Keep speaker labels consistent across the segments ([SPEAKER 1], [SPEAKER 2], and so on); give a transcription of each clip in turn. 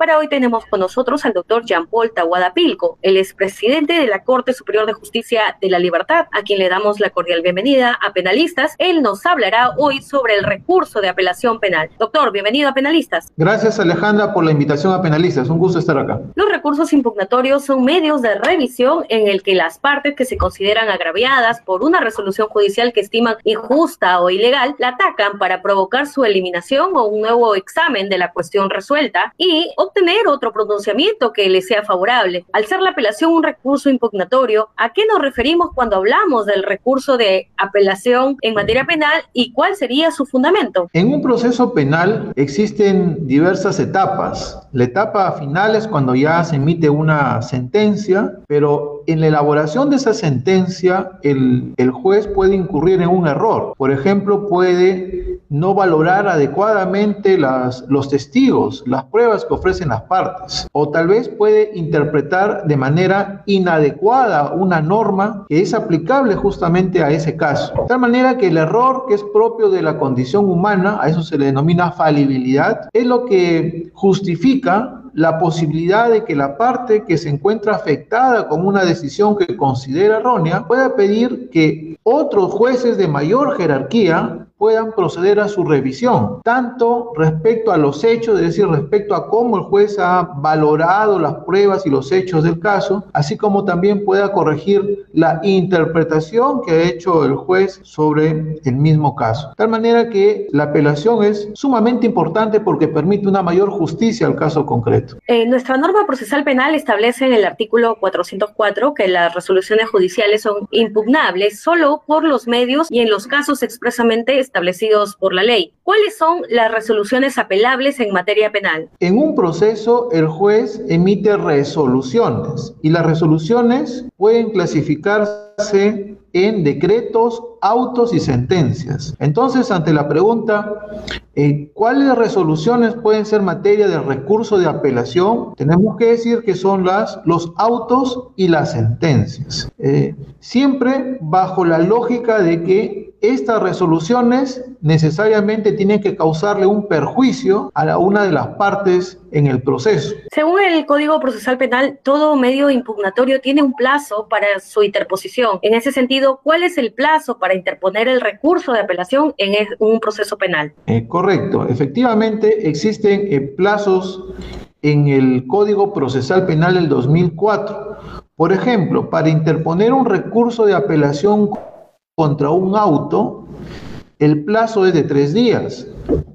[SPEAKER 1] Para hoy tenemos con nosotros al doctor Jean-Paul Tawada Pilco, el expresidente de la Corte Superior de Justicia de la Libertad, a quien le damos la cordial bienvenida a Penalistas. Él nos hablará hoy sobre el recurso de apelación penal. Doctor, bienvenido a Penalistas.
[SPEAKER 2] Gracias Alejandra por la invitación a Penalistas. Un gusto estar acá.
[SPEAKER 1] Los recursos impugnatorios son medios de revisión en el que las partes que se consideran agraviadas por una resolución judicial que estiman injusta o ilegal la atacan para provocar su eliminación o un nuevo examen de la cuestión resuelta y obtener otro pronunciamiento que le sea favorable. Al ser la apelación un recurso impugnatorio, ¿a qué nos referimos cuando hablamos del recurso de apelación en materia penal y cuál sería su fundamento?
[SPEAKER 2] En un proceso penal existen diversas etapas. La etapa final es cuando ya se emite una sentencia, pero en la elaboración de esa sentencia el, el juez puede incurrir en un error. Por ejemplo, puede no valorar adecuadamente las, los testigos, las pruebas que ofrecen las partes, o tal vez puede interpretar de manera inadecuada una norma que es aplicable justamente a ese caso. De tal manera que el error que es propio de la condición humana, a eso se le denomina falibilidad, es lo que justifica la posibilidad de que la parte que se encuentra afectada con una decisión que considera errónea pueda pedir que otros jueces de mayor jerarquía puedan proceder a su revisión, tanto respecto a los hechos, es decir, respecto a cómo el juez ha valorado las pruebas y los hechos del caso, así como también pueda corregir la interpretación que ha hecho el juez sobre el mismo caso. De tal manera que la apelación es sumamente importante porque permite una mayor justicia al caso concreto.
[SPEAKER 1] Eh, nuestra norma procesal penal establece en el artículo 404 que las resoluciones judiciales son impugnables solo por los medios y en los casos expresamente establecidos por la ley. ¿Cuáles son las resoluciones apelables en materia penal?
[SPEAKER 2] En un proceso, el juez emite resoluciones y las resoluciones pueden clasificarse en decretos, autos y sentencias. Entonces, ante la pregunta, eh, ¿cuáles resoluciones pueden ser materia de recurso de apelación? Tenemos que decir que son las, los autos y las sentencias. Eh, siempre bajo la lógica de que estas resoluciones necesariamente tienen que causarle un perjuicio a la, una de las partes en el proceso.
[SPEAKER 1] Según el Código Procesal Penal, todo medio impugnatorio tiene un plazo para su interposición. En ese sentido, ¿cuál es el plazo para interponer el recurso de apelación en un proceso penal?
[SPEAKER 2] Eh, correcto, efectivamente existen eh, plazos en el Código Procesal Penal del 2004. Por ejemplo, para interponer un recurso de apelación contra un auto, el plazo es de tres días.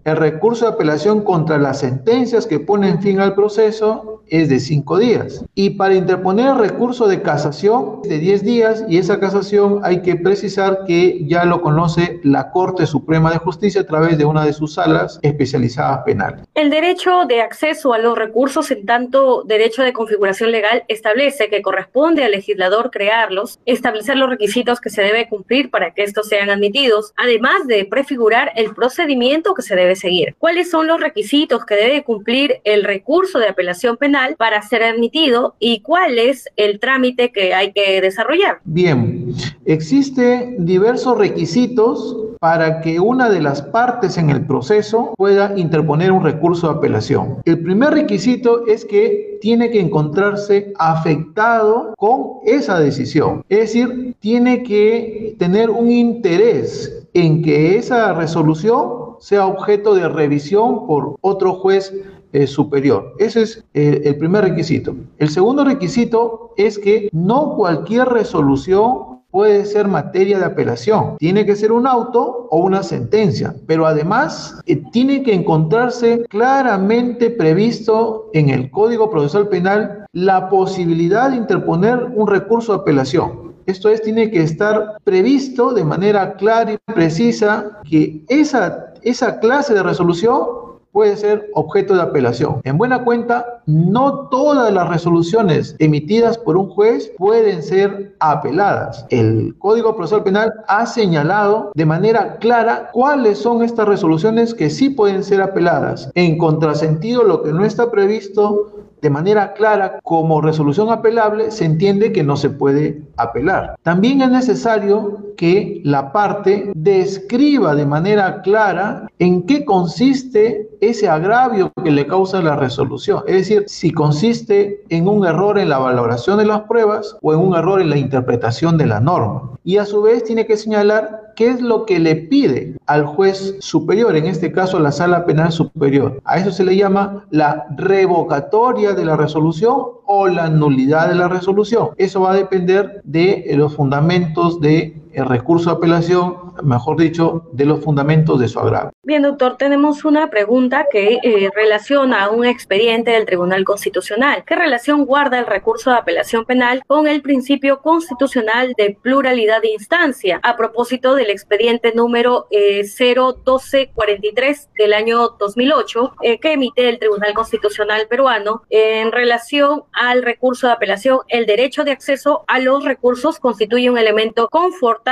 [SPEAKER 2] El recurso de apelación contra las sentencias que ponen fin al proceso es de cinco días. Y para interponer el recurso de casación de diez días y esa casación hay que precisar que ya lo conoce la Corte Suprema de Justicia a través de una de sus salas especializadas penal.
[SPEAKER 1] El derecho de acceso a los recursos en tanto derecho de configuración legal establece que corresponde al legislador crearlos, establecer los requisitos que se debe cumplir para que estos sean admitidos, además de prefigurar el procedimiento que se debe seguir. ¿Cuáles son los requisitos que debe cumplir el recurso de apelación penal para ser admitido y cuál es el trámite que hay que desarrollar?
[SPEAKER 2] Bien, existen diversos requisitos para que una de las partes en el proceso pueda interponer un recurso de apelación. El primer requisito es que tiene que encontrarse afectado con esa decisión, es decir, tiene que tener un interés en que esa resolución sea objeto de revisión por otro juez eh, superior. Ese es eh, el primer requisito. El segundo requisito es que no cualquier resolución puede ser materia de apelación. Tiene que ser un auto o una sentencia, pero además eh, tiene que encontrarse claramente previsto en el Código Procesal Penal la posibilidad de interponer un recurso de apelación. Esto es, tiene que estar previsto de manera clara y precisa que esa, esa clase de resolución puede ser objeto de apelación. En buena cuenta, no todas las resoluciones emitidas por un juez pueden ser apeladas. El Código Procesal Penal ha señalado de manera clara cuáles son estas resoluciones que sí pueden ser apeladas. En contrasentido, lo que no está previsto de manera clara como resolución apelable, se entiende que no se puede apelar. También es necesario que la parte describa de manera clara en qué consiste ese agravio que le causa la resolución. Es decir, si consiste en un error en la valoración de las pruebas o en un error en la interpretación de la norma. Y a su vez tiene que señalar qué es lo que le pide al juez superior, en este caso la sala penal superior. A eso se le llama la revocatoria de la resolución o la nulidad de la resolución. Eso va a depender de los fundamentos de el recurso de apelación, mejor dicho, de los fundamentos de su agravio.
[SPEAKER 1] Bien, doctor, tenemos una pregunta que eh, relaciona a un expediente del Tribunal Constitucional. ¿Qué relación guarda el recurso de apelación penal con el principio constitucional de pluralidad de instancia? A propósito del expediente número eh, 01243 del año 2008 eh, que emite el Tribunal Constitucional peruano en relación al recurso de apelación, el derecho de acceso a los recursos constituye un elemento confortable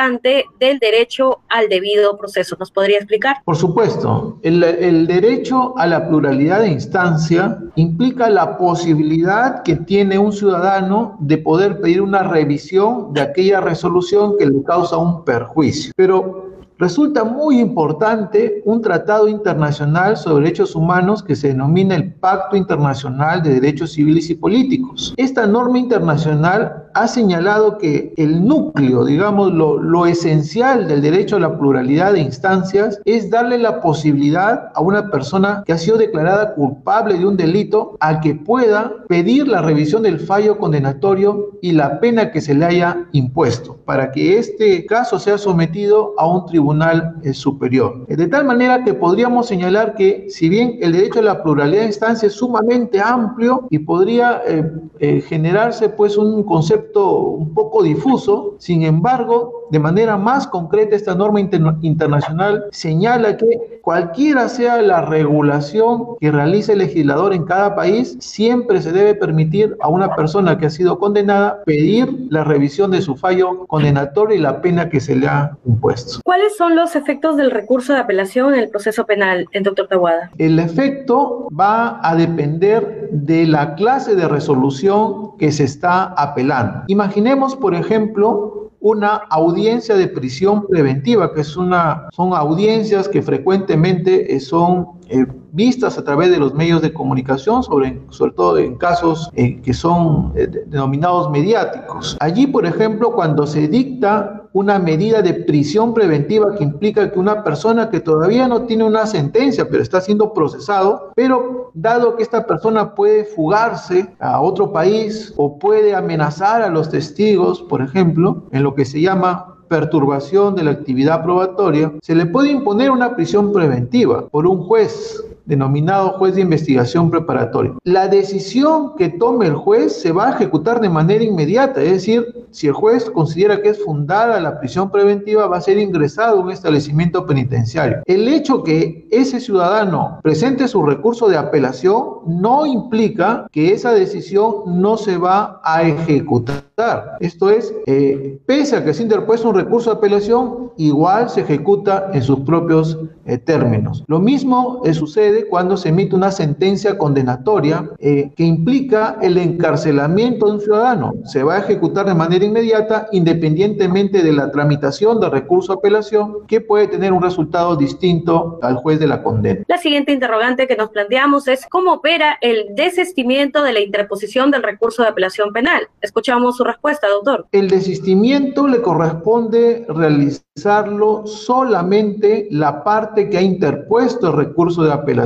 [SPEAKER 1] del derecho al debido proceso. ¿Nos podría explicar?
[SPEAKER 2] Por supuesto, el, el derecho a la pluralidad de instancia implica la posibilidad que tiene un ciudadano de poder pedir una revisión de aquella resolución que le causa un perjuicio. Pero Resulta muy importante un tratado internacional sobre derechos humanos que se denomina el Pacto Internacional de Derechos Civiles y Políticos. Esta norma internacional ha señalado que el núcleo, digamos, lo, lo esencial del derecho a la pluralidad de instancias es darle la posibilidad a una persona que ha sido declarada culpable de un delito a que pueda pedir la revisión del fallo condenatorio y la pena que se le haya impuesto, para que este caso sea sometido a un tribunal tribunal eh, superior. De tal manera que podríamos señalar que si bien el derecho a la pluralidad de instancias es sumamente amplio y podría eh, eh, generarse pues un concepto un poco difuso, sin embargo, de manera más concreta esta norma internacional señala que cualquiera sea la regulación que realice el legislador en cada país, siempre se debe permitir a una persona que ha sido condenada pedir la revisión de su fallo condenatorio y la pena que se le ha impuesto.
[SPEAKER 1] ¿Cuáles son los efectos del recurso de apelación en el proceso penal, en doctor Tawada?
[SPEAKER 2] El efecto va a depender de la clase de resolución que se está apelando. Imaginemos, por ejemplo, una audiencia de prisión preventiva, que es una, son audiencias que frecuentemente son eh, vistas a través de los medios de comunicación, sobre, sobre todo en casos eh, que son eh, denominados mediáticos. Allí, por ejemplo, cuando se dicta una medida de prisión preventiva que implica que una persona que todavía no tiene una sentencia, pero está siendo procesado, pero dado que esta persona puede fugarse a otro país o puede amenazar a los testigos, por ejemplo, en lo que se llama perturbación de la actividad probatoria, se le puede imponer una prisión preventiva por un juez denominado juez de investigación preparatoria. La decisión que tome el juez se va a ejecutar de manera inmediata, es decir, si el juez considera que es fundada la prisión preventiva, va a ser ingresado a un establecimiento penitenciario. El hecho que ese ciudadano presente su recurso de apelación no implica que esa decisión no se va a ejecutar. Esto es, eh, pese a que se interpuesto un recurso de apelación, igual se ejecuta en sus propios eh, términos. Lo mismo eh, sucede cuando se emite una sentencia condenatoria que implica el encarcelamiento de un ciudadano. Se va a ejecutar de manera inmediata independientemente de la tramitación del recurso de apelación que puede tener un resultado distinto al juez de la condena.
[SPEAKER 1] La siguiente interrogante que nos planteamos es cómo opera el desistimiento de la interposición del recurso de apelación penal. Escuchamos respuesta, doctor.
[SPEAKER 2] El desistimiento le corresponde realizarlo solamente la parte que ha interpuesto el recurso de apelación.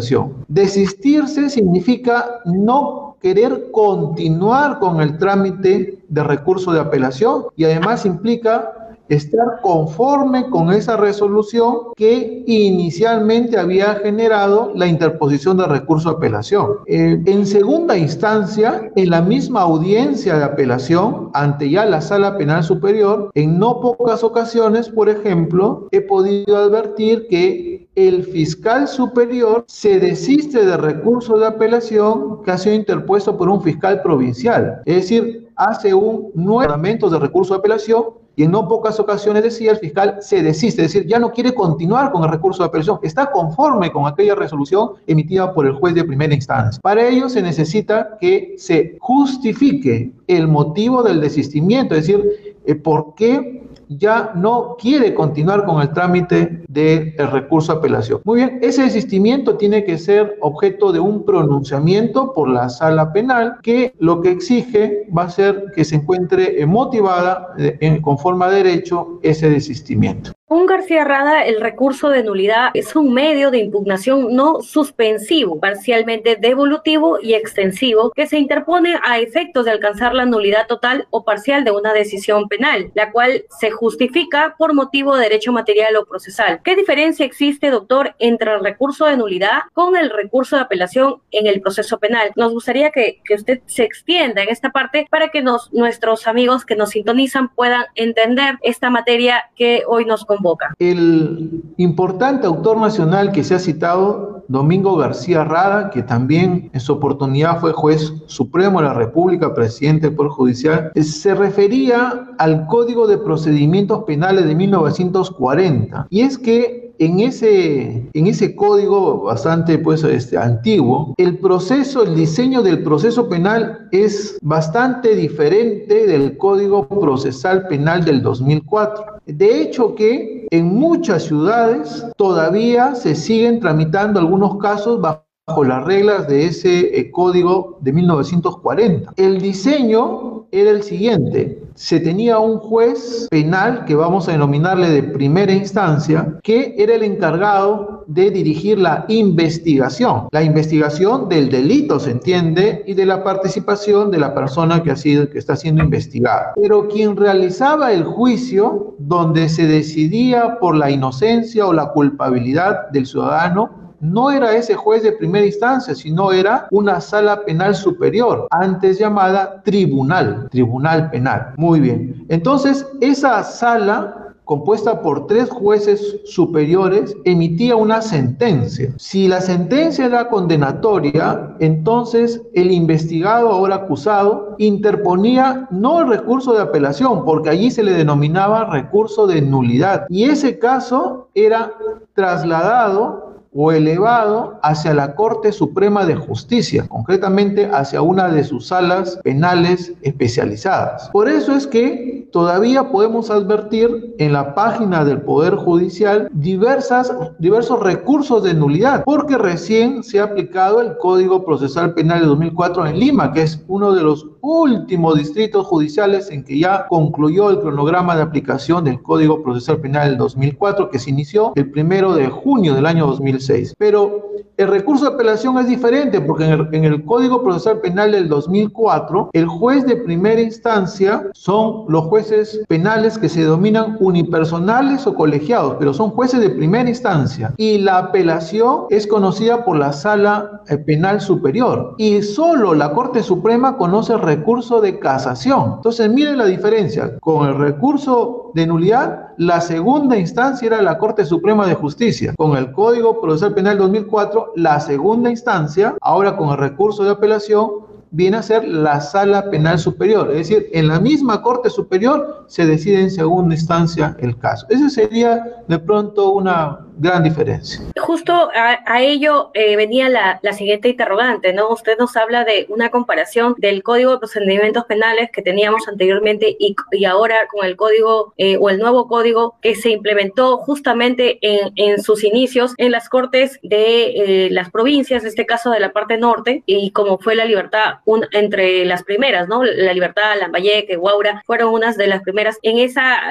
[SPEAKER 2] Desistirse significa no querer continuar con el trámite de recurso de apelación y además implica estar conforme con esa resolución que inicialmente había generado la interposición de recurso de apelación. Eh, en segunda instancia, en la misma audiencia de apelación, ante ya la sala penal superior, en no pocas ocasiones, por ejemplo, he podido advertir que el fiscal superior se desiste de recurso de apelación que ha sido interpuesto por un fiscal provincial. Es decir, hace un nuevo de recurso de apelación y en no pocas ocasiones decía el fiscal se desiste, es decir, ya no quiere continuar con el recurso de apelación, está conforme con aquella resolución emitida por el juez de primera instancia. Para ello se necesita que se justifique el motivo del desistimiento, es decir, eh, por qué ya no quiere continuar con el trámite del recurso de apelación. Muy bien, ese desistimiento tiene que ser objeto de un pronunciamiento por la sala penal que lo que exige va a ser que se encuentre motivada eh, con forma de derecho ese desistimiento.
[SPEAKER 1] Un García Rada, el recurso de nulidad es un medio de impugnación no suspensivo, parcialmente devolutivo y extensivo, que se interpone a efectos de alcanzar la nulidad total o parcial de una decisión penal, la cual se justifica por motivo de derecho material o procesal. ¿Qué diferencia existe, doctor, entre el recurso de nulidad con el recurso de apelación en el proceso penal? Nos gustaría que, que usted se extienda en esta parte para que nos, nuestros amigos que nos sintonizan puedan entender esta materia que hoy nos convoca.
[SPEAKER 2] El importante autor nacional que se ha citado, Domingo García Rada, que también en su oportunidad fue juez supremo de la República, presidente del Poder Judicial, se refería al Código de Procedimientos Penales de 1940. Y es que en ese, en ese código bastante pues, este, antiguo, el proceso, el diseño del proceso penal es bastante diferente del Código Procesal Penal del 2004. De hecho que en muchas ciudades todavía se siguen tramitando algunos casos bajo las reglas de ese eh, código de 1940. El diseño era el siguiente. Se tenía un juez penal, que vamos a denominarle de primera instancia, que era el encargado de dirigir la investigación. La investigación del delito, se entiende, y de la participación de la persona que, ha sido, que está siendo investigada. Pero quien realizaba el juicio, donde se decidía por la inocencia o la culpabilidad del ciudadano, no era ese juez de primera instancia, sino era una sala penal superior, antes llamada tribunal, tribunal penal. Muy bien. Entonces, esa sala compuesta por tres jueces superiores, emitía una sentencia. Si la sentencia era condenatoria, entonces el investigado, ahora acusado, interponía no el recurso de apelación, porque allí se le denominaba recurso de nulidad. Y ese caso era trasladado o elevado hacia la Corte Suprema de Justicia, concretamente hacia una de sus salas penales especializadas. Por eso es que todavía podemos advertir en la página del Poder Judicial diversas, diversos recursos de nulidad, porque recién se ha aplicado el Código Procesal Penal de 2004 en Lima, que es uno de los últimos distritos judiciales en que ya concluyó el cronograma de aplicación del Código Procesal Penal del 2004, que se inició el primero de junio del año 2006. Pero el recurso de apelación es diferente porque en el, Código Procesal Penal del 2004, el juez de primera instancia son los jueces penales que se denominan unipersonales o colegiados, pero son jueces de primera instancia. Y la apelación es conocida por la Sala eh, Penal Superior. Y solo la Corte Suprema conoce el recurso de casación. Entonces, miren la diferencia. Con el recurso de nulidad, la segunda instancia era la Corte Suprema de Justicia. Con el Código Procesal Penal 2004, la segunda instancia, ahora con el recurso de apelación, viene a ser la sala penal superior. Es decir, en la misma Corte Superior se decide en segunda instancia el caso. Ese sería de pronto una gran diferencia.
[SPEAKER 1] Justo a, ello eh, venía la, siguiente interrogante, ¿no? Usted nos habla de una comparación del Código de Procedimientos Penales que teníamos anteriormente y, ahora con el código eh, o el nuevo código que se implementó justamente en, sus inicios en las cortes de eh, las provincias, en este caso de la parte norte, y como fue la libertad entre las primeras, ¿no? La libertad, Lambayeque, Guaura, fueron unas de las primeras. En esa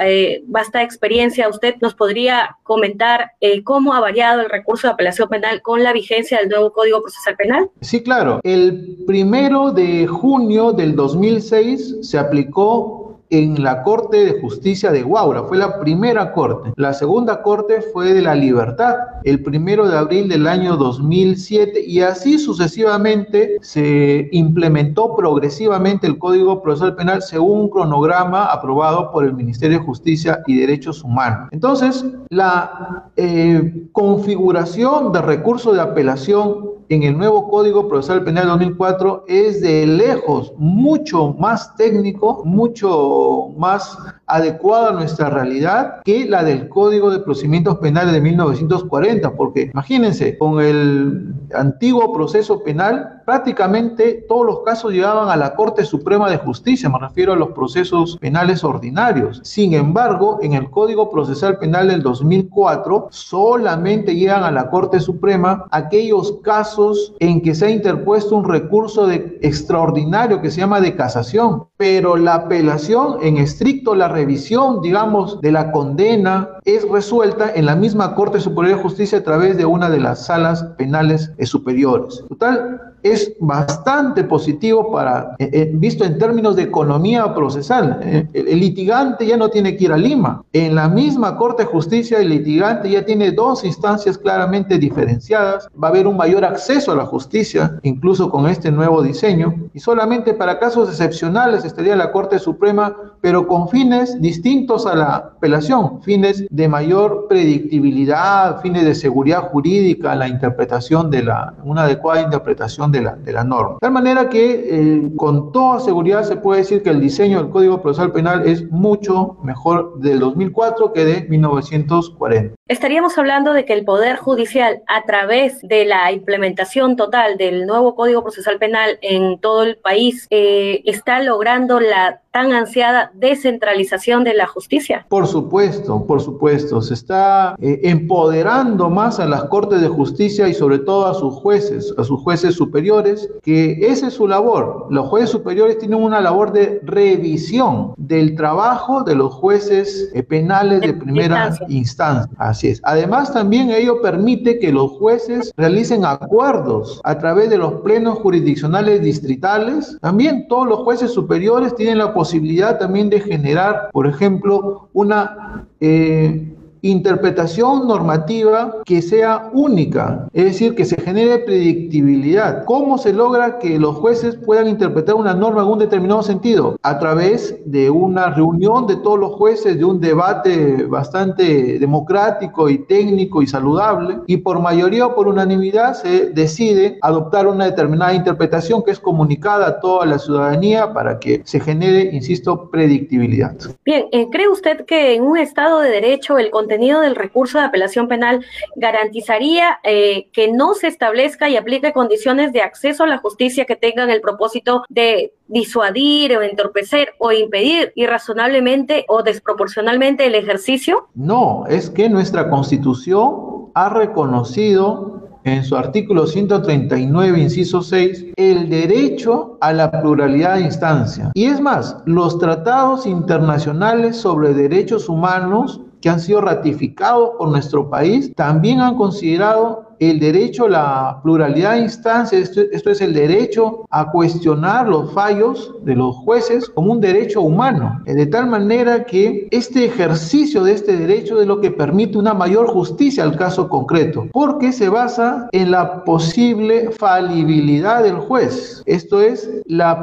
[SPEAKER 1] vasta experiencia, ¿usted nos podría comentar cómo ha variado el recurso de apelación penal con la vigencia del nuevo Código Procesal Penal?
[SPEAKER 2] Sí, claro. El primero de junio del 2006 se aplicó en la Corte de Justicia de Guaura. Fue la primera corte. La segunda corte fue de la Libertad, el primero de abril del año 2007 y así sucesivamente se implementó progresivamente el Código Procesal Penal según un cronograma aprobado por el Ministerio de Justicia y Derechos Humanos. Entonces, la eh, configuración de recurso de apelación en el nuevo Código Procesal Penal 2004 es de lejos mucho más técnico, mucho más adecuada a nuestra realidad que la del Código de Procedimientos Penales de 1940, porque imagínense, con el antiguo proceso penal, prácticamente todos los casos llegaban a la Corte Suprema de Justicia, me refiero a los procesos penales ordinarios. Sin embargo, en el Código Procesal Penal del 2004, solamente llegan a la Corte Suprema aquellos casos en que se ha interpuesto un recurso de extraordinario que se llama de casación, pero la apelación en estricto la revisión, digamos, de la condena es resuelta en la misma Corte Superior de Justicia a través de una de las salas penales superiores. Total, es bastante positivo para, eh, eh, visto en términos de economía procesal. Eh, el litigante ya no tiene que ir a Lima. En la misma Corte de Justicia, el litigante ya tiene dos instancias claramente diferenciadas. Va a haber un mayor acceso a la justicia, incluso con este nuevo diseño. Y solamente para casos excepcionales estaría la Corte Suprema, pero con fines distintos a la apelación, fines de mayor predictibilidad, fines de seguridad jurídica, la interpretación de la, una adecuada interpretación de de la norma. De tal manera que eh, con toda seguridad se puede decir que el diseño del Código Procesal Penal es mucho mejor del 2004 que de 1940.
[SPEAKER 1] Estaríamos hablando de que el Poder Judicial, a través de la implementación total del nuevo Código Procesal Penal en todo el país, eh, está logrando la tan ansiada descentralización de la justicia?
[SPEAKER 2] Por supuesto, por supuesto. Se está eh, empoderando más a las Cortes de Justicia y sobre todo a sus jueces, a sus jueces superiores, que esa es su labor. Los jueces superiores tienen una labor de revisión del trabajo de los jueces eh, penales de, primera instancia. Así es. Además, también ello permite que los jueces realicen acuerdos a través de los plenos jurisdiccionales distritales. También todos los jueces superiores tienen la posibilidad también de generar, por ejemplo, una eh, interpretación normativa que sea única, es decir, que se genere predictibilidad. ¿Cómo se logra que los jueces puedan interpretar una norma en un determinado sentido? A través de una reunión de todos los jueces, de un debate bastante democrático y técnico y saludable, y por mayoría o por unanimidad se decide adoptar una determinada interpretación que es comunicada a toda la ciudadanía para que se genere, insisto, predictibilidad.
[SPEAKER 1] Bien, eh, ¿cree usted que en un Estado de Derecho el contenido del recurso de apelación penal garantizaría eh, que no se establezca y aplique condiciones de acceso a la justicia que tengan el propósito de disuadir o entorpecer o impedir irrazonablemente o desproporcionalmente el ejercicio?
[SPEAKER 2] No, es que nuestra constitución ha reconocido en su artículo 139, inciso 6, el derecho a la pluralidad de instancia. Y es más, los tratados internacionales sobre derechos humanos que han sido ratificados por nuestro país también han considerado el derecho a la pluralidad de instancias, esto, es el derecho a cuestionar los fallos de los jueces como un derecho humano, de tal manera que este ejercicio de este derecho es lo que permite una mayor justicia al caso concreto, porque se basa en la posible falibilidad del juez, esto es la,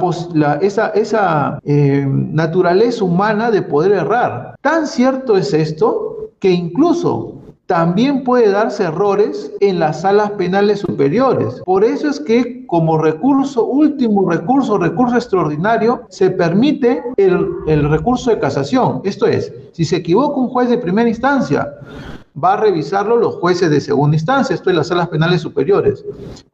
[SPEAKER 2] esa, esa eh, naturaleza humana de poder errar. Tan cierto es esto que incluso también puede darse errores en las salas penales superiores. Por eso es que como recurso, último recurso, recurso extraordinario, se permite el, el recurso de casación. Esto es, si se equivoca un juez de primera instancia, va a revisarlo los jueces de segunda instancia, esto es las salas penales superiores.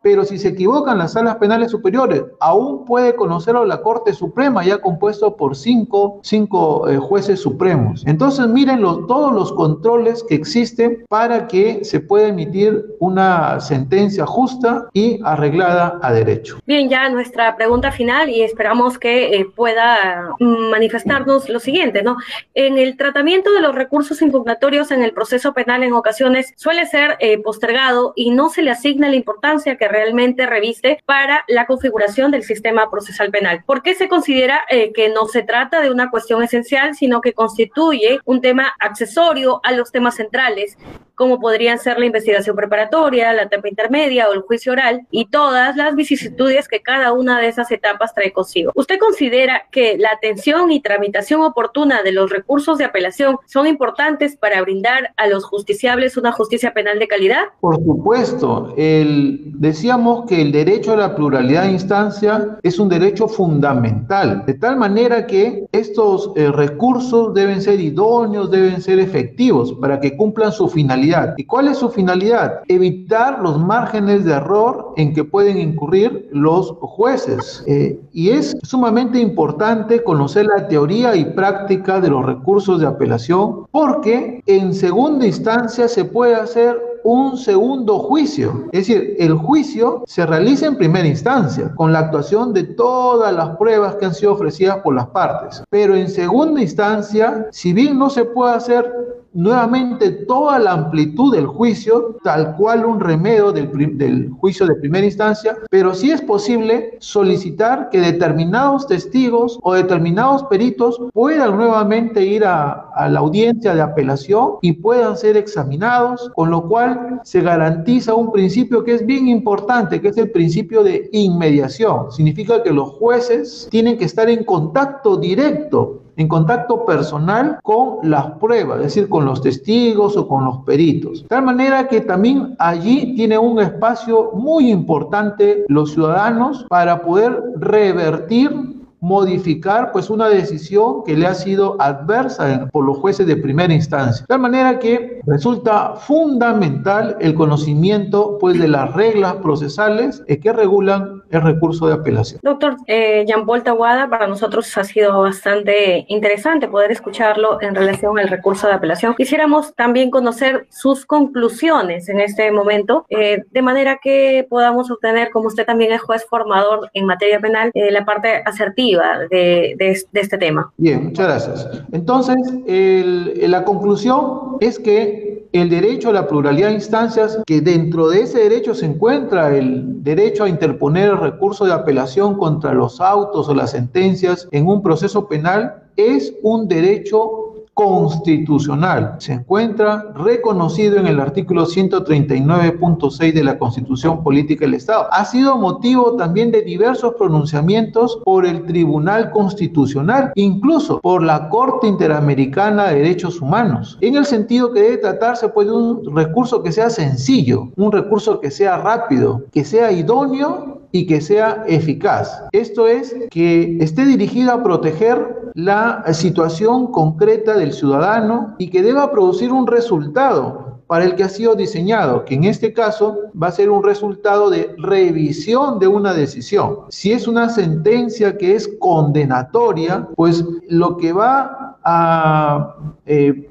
[SPEAKER 2] Pero si se equivocan las salas penales superiores, aún puede conocerlo la Corte Suprema, ya compuesto por cinco, cinco eh, jueces supremos. Entonces miren todos los controles que existen para que se pueda emitir una sentencia justa y arreglada a derecho.
[SPEAKER 1] Bien, ya nuestra pregunta final y esperamos que eh, pueda mm, manifestarnos lo siguiente, ¿no? En el tratamiento de los recursos impugnatorios en el proceso penal, en ocasiones suele ser eh, postergado y no se le asigna la importancia que realmente reviste para la configuración del sistema procesal penal. ¿Por qué se considera eh, que no se trata de una cuestión esencial, sino que constituye un tema accesorio a los temas centrales? Como podrían ser la investigación preparatoria, la etapa intermedia o el juicio oral, y todas las vicisitudes que cada una de esas etapas trae consigo. ¿Usted considera que la atención y tramitación oportuna de los recursos de apelación son importantes para brindar a los justiciables una justicia penal de calidad?
[SPEAKER 2] Por supuesto, decíamos que el derecho a la pluralidad de instancia es un derecho fundamental, de tal manera que estos eh, recursos deben ser idóneos, deben ser efectivos para que cumplan su finalidad. ¿Y cuál es su finalidad? Evitar los márgenes de error en que pueden incurrir los jueces. Eh, y es sumamente importante conocer la teoría y práctica de los recursos de apelación porque en segunda instancia se puede hacer un segundo juicio. Es decir, el juicio se realiza en primera instancia, con la actuación de todas las pruebas que han sido ofrecidas por las partes. Pero en segunda instancia, si bien no se puede hacer nuevamente toda la amplitud del juicio, tal cual un remedio del, juicio de primera instancia, pero sí es posible solicitar que determinados testigos o determinados peritos puedan nuevamente ir a la audiencia de apelación y puedan ser examinados, con lo cual se garantiza un principio que es bien importante, que es el principio de inmediación. Significa que los jueces tienen que estar en contacto directo en contacto personal con las pruebas, es decir, con los testigos o con los peritos. De tal manera que también allí tiene un espacio muy importante los ciudadanos para poder revertir modificar pues una decisión que le ha sido adversa por los jueces de primera instancia. De tal manera que resulta fundamental el conocimiento pues de las reglas procesales que regulan el recurso de apelación.
[SPEAKER 1] Doctor eh, Jean Paul Tawada, para nosotros ha sido bastante interesante poder escucharlo en relación al recurso de apelación. Quisiéramos también conocer sus conclusiones en este momento, eh, de manera que podamos obtener, como usted también es juez formador en materia penal, eh, la parte asertiva de, este tema.
[SPEAKER 2] Bien, muchas gracias. Entonces, la conclusión es que el derecho a la pluralidad de instancias, que dentro de ese derecho se encuentra el derecho a interponer el recurso de apelación contra los autos o las sentencias en un proceso penal, es un derecho constitucional. Se encuentra reconocido en el artículo 139.6 de la Constitución Política del Estado. Ha sido motivo también de diversos pronunciamientos por el Tribunal Constitucional, incluso por la Corte Interamericana de Derechos Humanos, en el sentido que debe tratarse pues, de un recurso que sea sencillo, un recurso que sea rápido, que sea idóneo y que sea eficaz. Esto es que esté dirigido a proteger la situación concreta del ciudadano y que deba producir un resultado para el que ha sido diseñado, que en este caso va a ser un resultado de revisión de una decisión. Si es una sentencia que es condenatoria, pues lo que va a eh,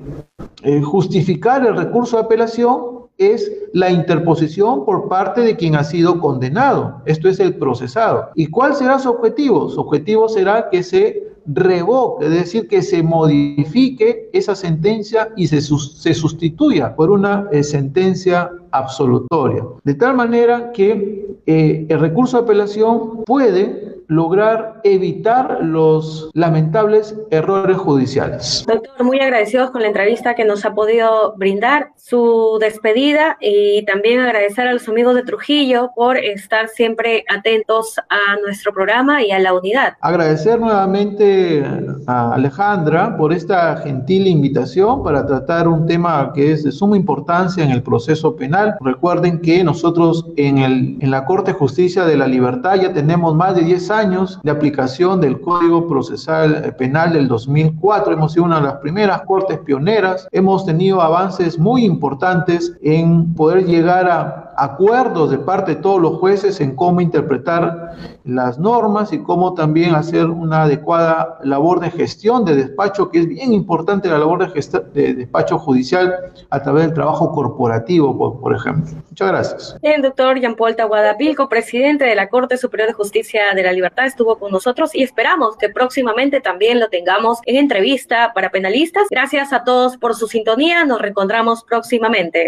[SPEAKER 2] eh, justificar el recurso de apelación es la interposición por parte de quien ha sido condenado. Esto es el procesado. ¿Y cuál será su objetivo? Su objetivo será que se revoque, es decir, que se modifique esa sentencia y se, se sustituya por una eh, sentencia absolutoria. De tal manera que eh, el recurso de apelación puede lograr evitar los lamentables errores judiciales.
[SPEAKER 1] Doctor, muy agradecidos con la entrevista que nos ha podido brindar, su despedida y también agradecer a los amigos de Trujillo por estar siempre atentos a nuestro programa y a la unidad.
[SPEAKER 2] Agradecer nuevamente a Alejandra por esta gentil invitación para tratar un tema que es de suma importancia en el proceso penal. Recuerden que nosotros en, el, en la Corte de Justicia de la Libertad ya tenemos más de 10 años años de aplicación del Código Procesal Penal del 2004. Hemos sido una de las primeras cortes pioneras. Hemos tenido avances muy importantes en poder llegar a acuerdos de parte de todos los jueces en cómo interpretar las normas y cómo también hacer una adecuada labor de gestión de despacho, que es bien importante la labor de, de despacho judicial a través del trabajo corporativo, por, ejemplo. Muchas gracias.
[SPEAKER 1] El doctor Jean Paul Tahuadapilco, presidente de la Corte Superior de Justicia de la Libertad, estuvo con nosotros y esperamos que próximamente también lo tengamos en entrevista para penalistas. Gracias a todos por su sintonía. Nos reencontramos próximamente.